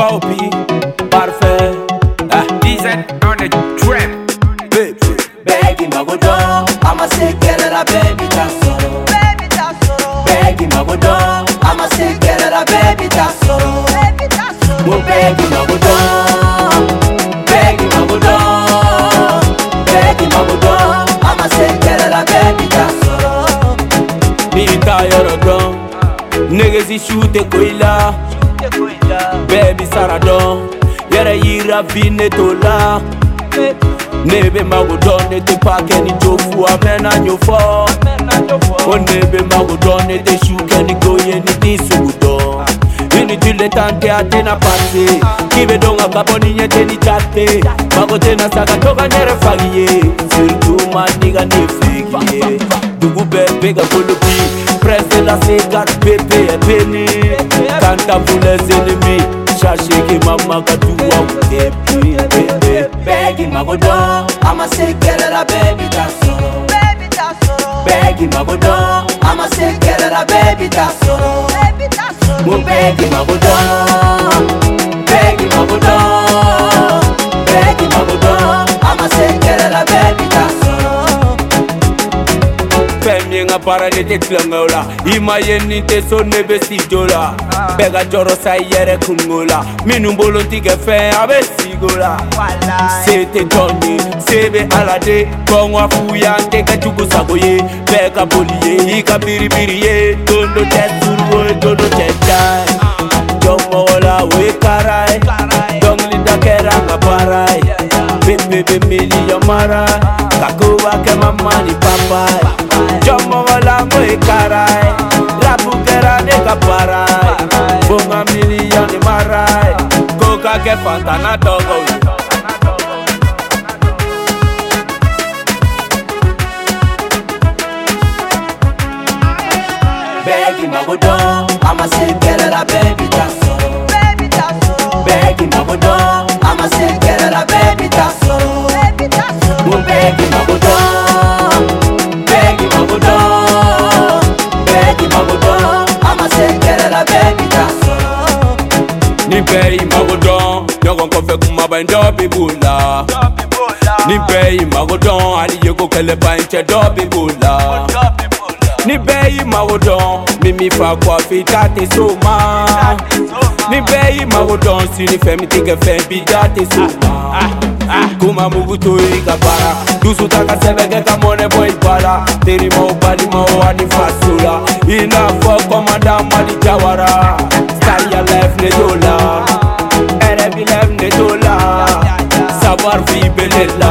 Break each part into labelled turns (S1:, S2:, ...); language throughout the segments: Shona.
S1: Bobby, Parfait, uh, on the
S2: trap,
S1: baby.
S3: Baby,
S2: my good dog, I'm a sick girl at a baby just so.
S3: Baby, just so. Baby, my good
S2: dog, I'm a sick girl at a baby just so.
S3: Baby, just so.
S2: Well, oh, baby, my good dog.
S1: Niggas is shooting, Quilla bebi sarado yɛrɛ yira vi ne to la ne be mago dɔn ne te pa kɛ ni jo fu a mɛ na ɲo fɔ ko ne be mago dɔn ne te su kɛ ni ko ye ni ti sugu dɔn mini tu le tan tɛ a tena pase k'i be don ka kabɔ ni ɲɛ te ni ja te mago tena saka to ka ɲɛrɛ fagi ye surutu ma ni ka ne fegi ye. Fa, fa, fa. ndikubebe kakhulupi preselasekatipephe yepeni kantambulezilimi shasheke mamakatuwa
S2: Begging my good dog, I'ma say get it up, baby, that's all. Baby, that's all. Begging my good dog, I'ma say get it up, baby, that's all. Baby, that's all. Begging my good dog.
S1: fɛn ka baara ne tɛ tulonkɛw la i ma ye ni tɛ so ne bɛ sijo la bɛɛ ka jɔrɔ sa i yɛrɛ kungo la minnu bolon ti kɛ fɛn a bɛ sigo la se tɛ jɔn ye se bɛ ala de kɔngɔ fu y'an tɛ kɛ jugu sago ye bɛɛ ka boli ye i ka biribiri ye tondo tɛ get Fontana dog
S2: out. Beg him, I would I'ma say better, baby, that's so. Baby, that's so. Beg him, I would I'ma baby, so. Baby, that's Beg him, Beg Beg
S1: wanko fɛ kuma ba in dɔ bi b'o la ni bɛɛ y'i mago dɔn hali ye ko kɛlɛba in cɛ dɔ bi b'o la ni bɛɛ y'i mago dɔn min b'i fa kɔ f'i ta tɛ s'o ma ni ah, ma. Ah, ah. kuma mugu to i ka baara dusu ta ka sɛbɛ kɛ ka mɔnɛ bɔ i terimaw balimaw ani faso la i n'a fɔ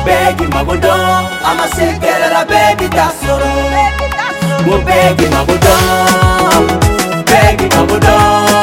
S2: mupegi mabudo amasikerera bebi tasoro mupegi mabudo mupegi mabudo